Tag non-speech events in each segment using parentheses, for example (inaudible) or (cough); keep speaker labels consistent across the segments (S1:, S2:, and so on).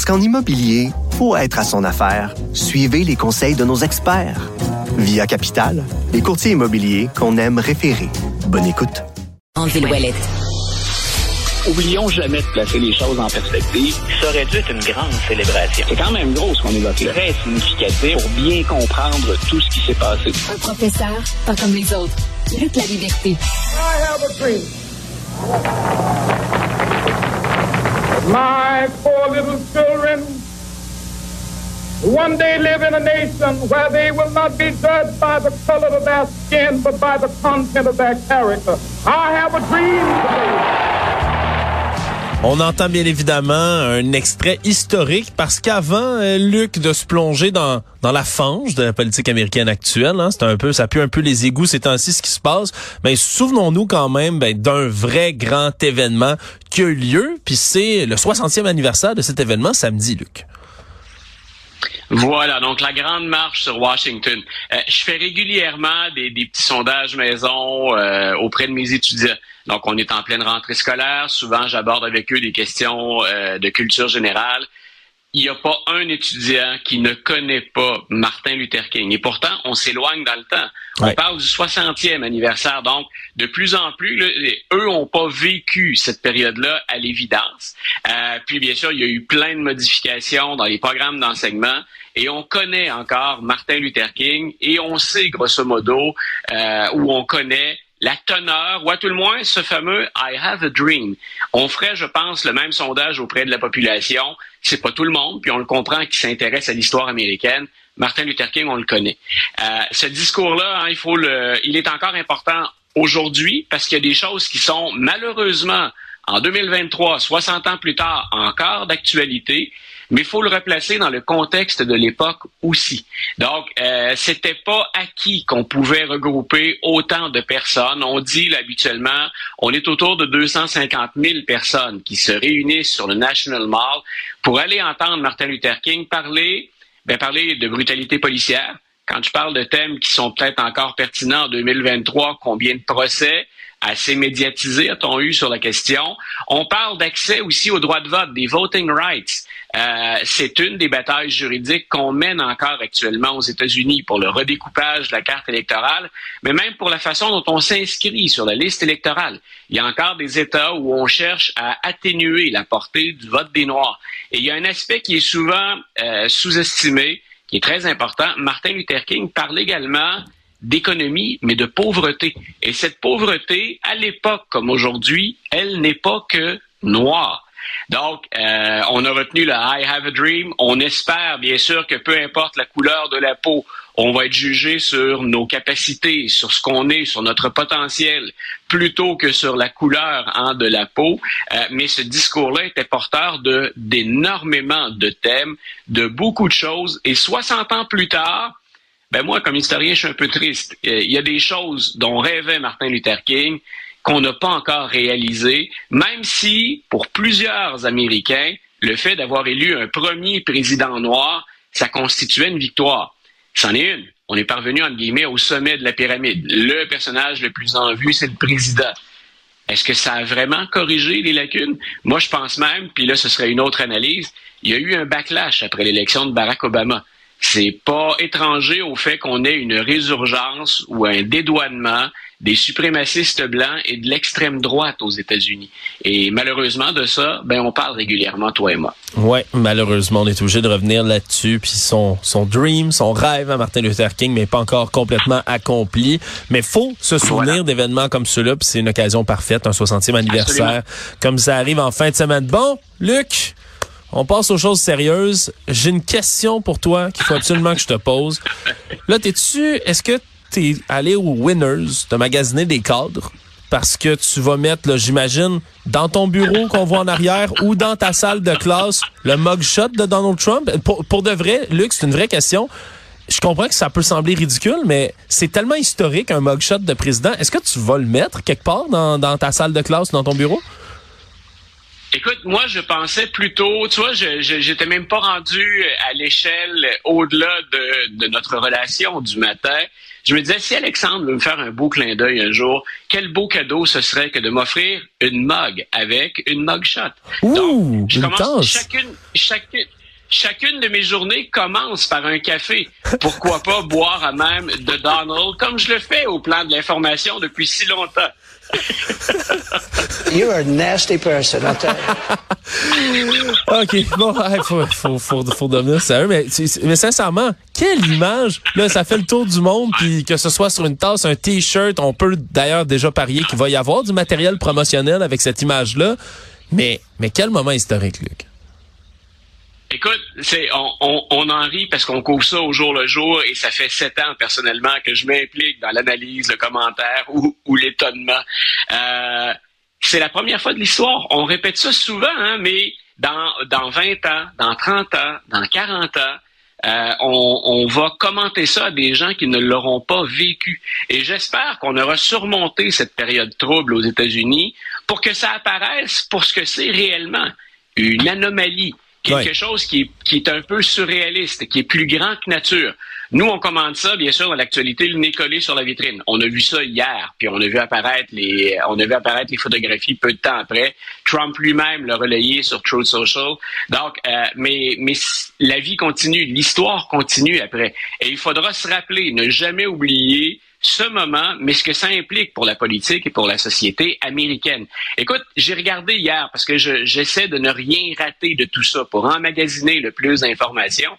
S1: Parce qu'en immobilier, pour être à son affaire, suivez les conseils de nos experts. Via Capital, les courtiers immobiliers qu'on aime référer. Bonne écoute.
S2: Le
S3: Oublions jamais de placer les choses en perspective.
S4: Ça aurait dû être une grande célébration.
S3: C'est quand même gros ce qu'on évoque là.
S4: Très significatif pour bien comprendre tout ce qui s'est passé.
S2: Un professeur, pas comme les autres. Lutte la liberté.
S5: I have a dream. My four little children one day live in a nation where they will not be judged by the color of their skin, but by the content of their character. I have a dream today.
S6: On entend bien évidemment un extrait historique parce qu'avant, euh, Luc, de se plonger dans, dans la fange de la politique américaine actuelle, hein, c'est un peu, ça pue un peu les égouts c'est ainsi ce qui se passe. Mais souvenons-nous quand même ben, d'un vrai grand événement qui a eu lieu, puis c'est le 60e anniversaire de cet événement samedi, Luc.
S3: Voilà, donc la grande marche sur Washington. Euh, je fais régulièrement des, des petits sondages maison euh, auprès de mes étudiants. Donc, on est en pleine rentrée scolaire. Souvent, j'aborde avec eux des questions euh, de culture générale. Il n'y a pas un étudiant qui ne connaît pas Martin Luther King. Et pourtant, on s'éloigne dans le temps. On parle du 60e anniversaire. Donc, de plus en plus, eux n'ont pas vécu cette période-là à l'évidence. Puis, bien sûr, il y a eu plein de modifications dans les programmes d'enseignement. Et on connaît encore Martin Luther King et on sait, grosso modo, euh, où on connaît la teneur, ou à tout le moins ce fameux I have a dream. On ferait, je pense, le même sondage auprès de la population. C'est pas tout le monde, puis on le comprend, qui s'intéresse à l'histoire américaine. Martin Luther King, on le connaît. Euh, ce discours-là, hein, il faut il est encore important aujourd'hui parce qu'il y a des choses qui sont malheureusement en 2023, 60 ans plus tard, encore d'actualité mais il faut le replacer dans le contexte de l'époque aussi. Donc, euh, c'était pas acquis qu'on pouvait regrouper autant de personnes. On dit habituellement, on est autour de 250 000 personnes qui se réunissent sur le National Mall pour aller entendre Martin Luther King parler, ben, parler de brutalité policière. Quand je parle de thèmes qui sont peut-être encore pertinents en 2023, combien de procès, assez médiatisé a-t-on eu sur la question. On parle d'accès aussi au droit de vote, des voting rights. Euh, c'est une des batailles juridiques qu'on mène encore actuellement aux États-Unis pour le redécoupage de la carte électorale, mais même pour la façon dont on s'inscrit sur la liste électorale. Il y a encore des États où on cherche à atténuer la portée du vote des Noirs. Et il y a un aspect qui est souvent euh, sous-estimé, qui est très important. Martin Luther King parle également d'économie, mais de pauvreté. Et cette pauvreté, à l'époque comme aujourd'hui, elle n'est pas que noire. Donc, euh, on a retenu le I have a dream. On espère, bien sûr, que peu importe la couleur de la peau, on va être jugé sur nos capacités, sur ce qu'on est, sur notre potentiel, plutôt que sur la couleur hein, de la peau. Euh, mais ce discours-là était porteur de d'énormément de thèmes, de beaucoup de choses. Et 60 ans plus tard, ben moi, comme historien, je suis un peu triste. Euh, il y a des choses dont rêvait Martin Luther King qu'on n'a pas encore réalisées, même si, pour plusieurs Américains, le fait d'avoir élu un premier président noir, ça constituait une victoire. C'en est une. On est parvenu, entre guillemets, au sommet de la pyramide. Le personnage le plus en vue, c'est le président. Est-ce que ça a vraiment corrigé les lacunes? Moi, je pense même, puis là, ce serait une autre analyse, il y a eu un backlash après l'élection de Barack Obama c'est pas étranger au fait qu'on ait une résurgence ou un dédouanement des suprémacistes blancs et de l'extrême droite aux États-Unis. Et malheureusement de ça, ben on parle régulièrement toi et moi.
S6: Ouais, malheureusement, on est obligé de revenir là-dessus. Puis son son dream, son rêve à Martin Luther King, mais pas encore complètement accompli. Mais faut se souvenir d'événements comme ceux-là. Puis c'est une occasion parfaite, un 60e anniversaire, comme ça arrive en fin de semaine. Bon, Luc. On passe aux choses sérieuses. J'ai une question pour toi qu'il faut absolument que je te pose. Là, t'es-tu, est-ce que t'es allé au Winners, de magasiner des cadres? parce que tu vas mettre, j'imagine, dans ton bureau qu'on voit en arrière ou dans ta salle de classe, le mugshot de Donald Trump? Pour, pour de vrai, Luc, c'est une vraie question. Je comprends que ça peut sembler ridicule, mais c'est tellement historique un mugshot de président. Est-ce que tu vas le mettre quelque part dans, dans ta salle de classe, dans ton bureau?
S3: Écoute, moi, je pensais plutôt, tu vois, je j'étais même pas rendu à l'échelle au-delà de, de, notre relation du matin. Je me disais, si Alexandre veut me faire un beau clin d'œil un jour, quel beau cadeau ce serait que de m'offrir une mug avec une mug shot.
S6: Ouh,
S3: Donc, je commence chacune, chacune, chacune de mes journées commence par un café. Pourquoi pas (laughs) boire à même de Donald, comme je le fais au plan de l'information depuis si longtemps?
S7: You're a nasty person, I'll tell you. (laughs)
S6: OK, bon, il faut, faut, faut, faut devenir sérieux, mais, tu- mais sincèrement, quelle image! Là, ça fait le tour du monde, puis que ce soit sur une tasse, un T-shirt, on peut d'ailleurs déjà parier qu'il va y avoir du matériel promotionnel avec cette image-là. Mais, mais quel moment historique, Luc?
S3: Écoute, on, en rit parce qu'on couvre ça au jour le jour et ça fait sept ans personnellement que je m'implique dans l'analyse, le commentaire ou, l'étonnement. Euh, c'est la première fois de l'histoire. On répète ça souvent, hein, mais dans, dans 20 ans, dans 30 ans, dans 40 ans, euh, on, on va commenter ça à des gens qui ne l'auront pas vécu. Et j'espère qu'on aura surmonté cette période trouble aux États-Unis pour que ça apparaisse pour ce que c'est réellement, une anomalie quelque
S6: Ouais.
S3: chose qui est, qui est un peu surréaliste, qui est plus grand que nature. Nous, on commande ça, bien sûr, dans l'actualité, le nez collé sur la vitrine. On a vu ça hier, puis on a vu apparaître les, on a vu apparaître les photographies peu de temps après. Trump lui-même l'a relayé sur Truth Social. Donc, euh, mais, mais la vie continue, l'histoire continue après. Et il faudra se rappeler, ne jamais oublier ce moment, mais ce que ça implique pour la politique et pour la société américaine. Écoute, j'ai regardé hier parce que je- j'essaie de ne rien rater de tout ça pour emmagasiner le plus d'informations.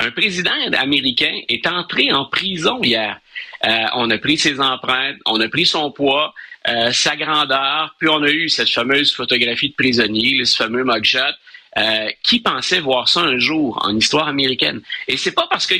S3: Un président américain est entré en prison hier. Euh, on a pris ses empreintes, on a pris son poids, euh, sa grandeur, puis on a eu cette fameuse photographie de prisonnier, ce fameux mugshot. Euh, qui pensait voir ça un jour en histoire américaine? Et c'est pas parce que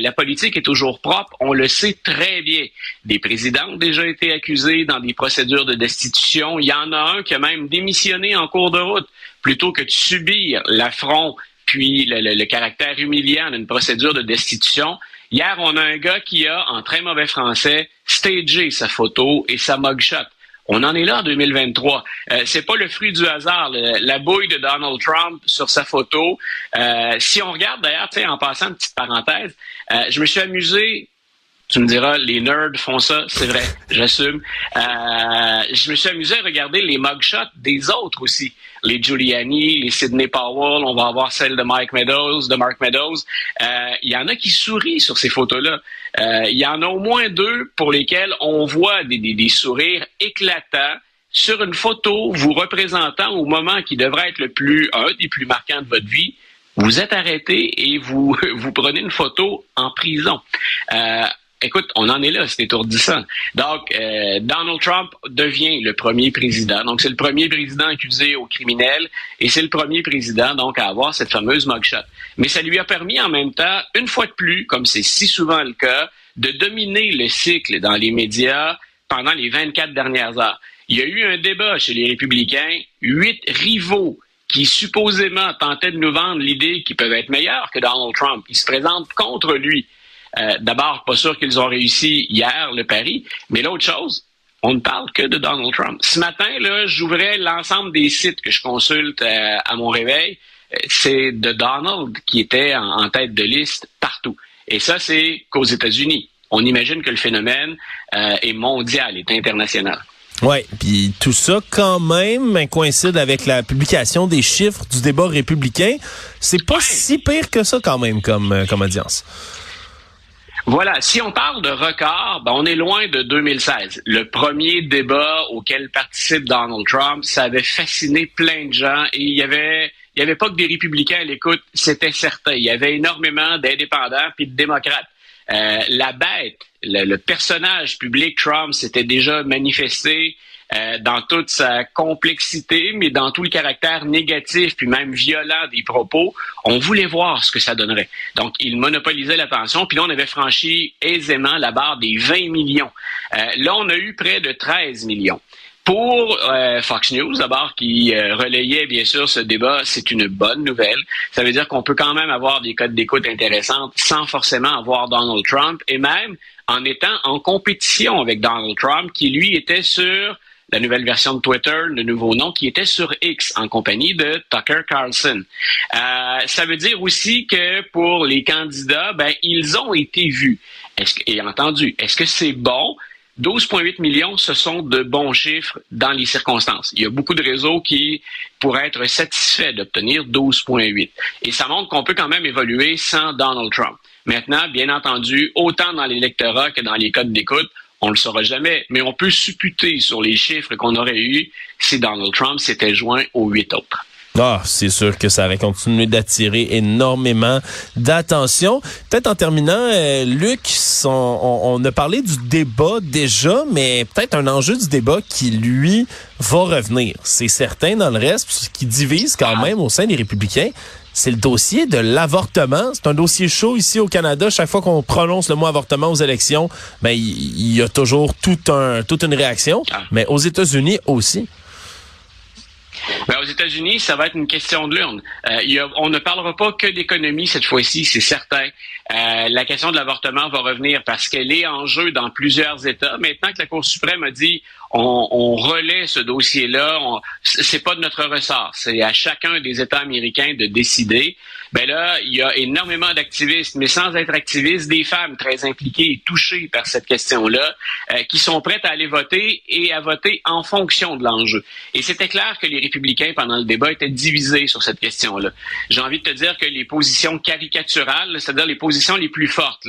S3: la, politique est toujours propre, on le sait très bien. Des présidents ont déjà été accusés dans des procédures de destitution. Il y en a un qui a même démissionné en cours de route plutôt que de subir l'affront puis le- le caractère humiliant d'une procédure de destitution. Hier, on a un gars qui a, en très mauvais français, stagé sa photo et sa mugshot. On en est là en 2023. Euh, c'est pas le fruit du hasard. la bouille de Donald Trump sur sa photo. Euh, si on regarde d'ailleurs, en passant une petite parenthèse, euh, je me suis amusé tu me diras, les nerds font ça, c'est vrai, (laughs) j'assume. Euh, je me suis amusé à regarder les mugshots des autres aussi. Les Giuliani, les Sidney Powell, on va avoir celle de Mike Meadows, de Mark Meadows. Euh, Il y en a qui sourient sur ces photos-là. Euh, Il y en a au moins deux pour lesquels on voit des, des, sourires éclatants sur une photo vous représentant au moment qui devrait être le plus, un des plus marquants de votre vie. Vous êtes arrêté et vous, (laughs) vous prenez une photo en prison. Euh, Écoute, on en est là, c'est étourdissant. Donc, euh, Donald Trump devient le premier président. Donc, c'est le premier président accusé au criminel et c'est le premier président, donc, à avoir cette fameuse mugshot. Mais ça lui a permis en même temps, une fois de plus, comme c'est si souvent le cas, de dominer le cycle dans les médias pendant les 24 dernières heures. Il y a eu un débat chez les républicains, huit rivaux qui supposément tentaient de nous vendre l'idée qu'ils peuvent être meilleurs que Donald Trump. Ils se présentent contre lui. Euh, D'abord, pas sûr qu'ils ont réussi hier le pari, mais l'autre chose, on ne parle que de Donald Trump. Ce matin, là, j'ouvrais l'ensemble des sites que je consulte euh, à mon réveil. Euh, C'est de Donald qui était en, en tête de liste partout. Et ça, c'est qu'aux États-Unis. On imagine que le phénomène euh, est mondial, est international.
S6: Oui, puis tout ça quand même ben, coïncide avec la publication des chiffres du débat républicain. C'est pas si pire que ça quand même comme, comme audience.
S3: Voilà, si on parle de record, ben on est loin de 2016. Le premier débat auquel participe Donald Trump, ça avait fasciné plein de gens et il y avait il y avait pas que des républicains à l'écoute, c'était certain. Il y avait énormément d'indépendants puis de démocrates. Euh, la bête, le personnage public Trump s'était déjà manifesté euh, dans toute sa complexité, mais dans tout le caractère négatif puis même violent des propos. On voulait voir ce que ça donnerait. Donc, il monopolisait l'attention. Puis là, on avait franchi aisément la barre des 20 millions. Euh, là, on a eu près de 13 millions. Pour euh, Fox News, d'abord, qui relayait bien sûr ce débat, c'est une bonne nouvelle. Ça veut dire qu'on peut quand même avoir des codes d'écoute intéressantes sans forcément avoir Donald Trump et même en étant en compétition avec Donald Trump, qui lui était sur la nouvelle version de Twitter, le nouveau nom, qui était sur X en compagnie de Tucker Carlson. Euh, ça veut dire aussi que pour les candidats, ben, ils ont été vus et entendus. Est-ce que c'est bon? 12,8 millions, ce sont de bons chiffres dans les circonstances. Il y a beaucoup de réseaux qui pourraient être satisfaits d'obtenir 12,8. Et ça montre qu'on peut quand même évoluer sans Donald Trump. Maintenant, bien entendu, autant dans l'électorat que dans les codes d'écoute, on le saura jamais, mais on peut supputer sur les chiffres qu'on aurait eus si Donald Trump s'était joint aux huit autres.
S6: Ah, c'est sûr que ça aurait continué d'attirer énormément d'attention. Peut-être en terminant, euh, Luc, on, a parlé du débat déjà, mais peut-être un enjeu du débat qui, lui, va revenir. C'est certain dans le reste, ce qui divise quand ah. même au sein des républicains, c'est le dossier de l'avortement. C'est un dossier chaud ici au Canada. Chaque fois qu'on prononce le mot avortement aux élections, ben il y, a toujours tout un, toute une réaction. Ah. Mais aux États-Unis aussi.
S3: Ben, aux États-Unis, ça va être une question de l'urne. Euh, on ne parlera pas que d'économie cette fois-ci, c'est certain. Euh, la question de l'avortement va revenir parce qu'elle est en jeu dans plusieurs États. Maintenant que la Cour suprême a dit on, on relaie ce dossier-là, c'est pas de notre ressort. C'est à chacun des États américains de décider. Ben là, il y a énormément d'activistes, mais sans être activistes, des femmes très impliquées et touchées par cette question-là, euh, qui sont prêtes à aller voter et à voter en fonction de l'enjeu. Et c'était clair que les républicains, pendant le débat, étaient divisés sur cette question-là. J'ai envie de te dire que les positions caricaturales, c'est-à-dire les positions les plus fortes,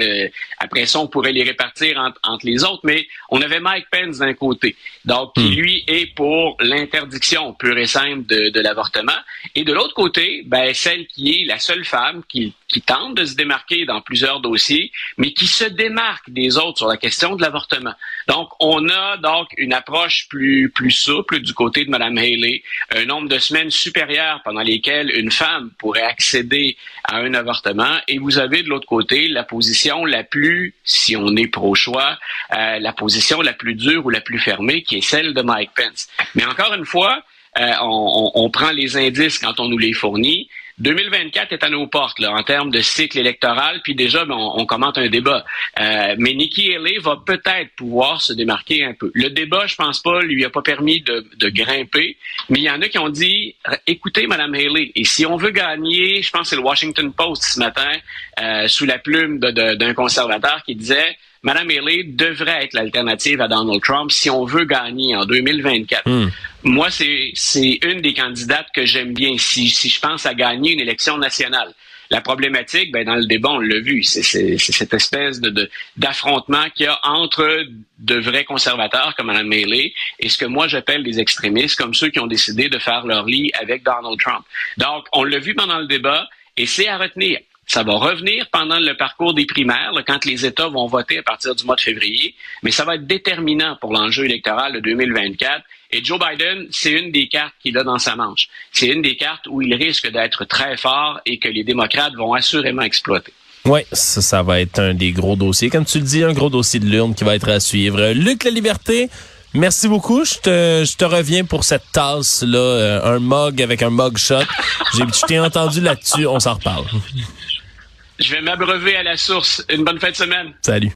S3: après ça, on pourrait les répartir entre, les autres, mais on avait Mike Pence d'un côté, donc qui, hmm. lui, est pour l'interdiction pure et simple de, de l'avortement, et de l'autre côté, ben, celle qui est la seule femme qui, qui tente de se démarquer dans plusieurs dossiers, mais qui se démarque des autres sur la question de l'avortement. Donc, on a donc une approche plus, plus souple du côté de Mme Haley, un nombre de semaines supérieur pendant lesquelles une femme pourrait accéder à un avortement, et vous avez de l'autre côté la position la plus, si on est pro-choix, euh, la position la plus dure ou la plus fermée, qui celle de Mike Pence. Mais encore une fois, euh, on, on, prend les indices quand on nous les fournit. 2024 est à nos portes là, en termes de cycle électoral, puis déjà ben, on, commente un débat. Euh, mais Nikki Haley va peut-être pouvoir se démarquer un peu. Le débat, je pense pas, lui a pas permis de, de grimper, mais il y en a qui ont dit écoutez, Madame Haley, et si on veut gagner, je pense que c'est le Washington Post ce matin, euh, sous la plume d'un conservateur qui disait Mme Haley devrait être l'alternative à Donald Trump si on veut gagner en 2024. Hmm. Moi, c'est une des candidates que j'aime bien si, si je pense à gagner une élection nationale. La problématique, ben, dans le débat, on l'a vu, c'est cette espèce de d'affrontement qu'il y a entre de vrais conservateurs comme Mme Haley et ce que moi j'appelle des extrémistes, comme ceux qui ont décidé de faire leur lit avec Donald Trump. Donc, on l'a vu pendant le débat et c'est à retenir. Ça va revenir pendant le parcours des primaires, quand les États vont voter à partir du mois de février, mais ça va être déterminant pour l'enjeu électoral de 2024. Et Joe Biden, c'est une des cartes qu'il a dans sa manche. C'est une des cartes où il risque d'être très fort et que les démocrates vont assurément exploiter.
S6: Oui, ça, ça va être un des gros dossiers. Comme tu le dis, un gros dossier de l'urne qui va être à suivre. Luc La Liberté, Merci beaucoup. Je te, reviens pour cette tasse là, euh, un mug avec un mug shot. Je t'ai entendu là-dessus. On s'en reparle.
S3: Je vais m'abreuver à la source. Une bonne fin de semaine.
S6: Salut.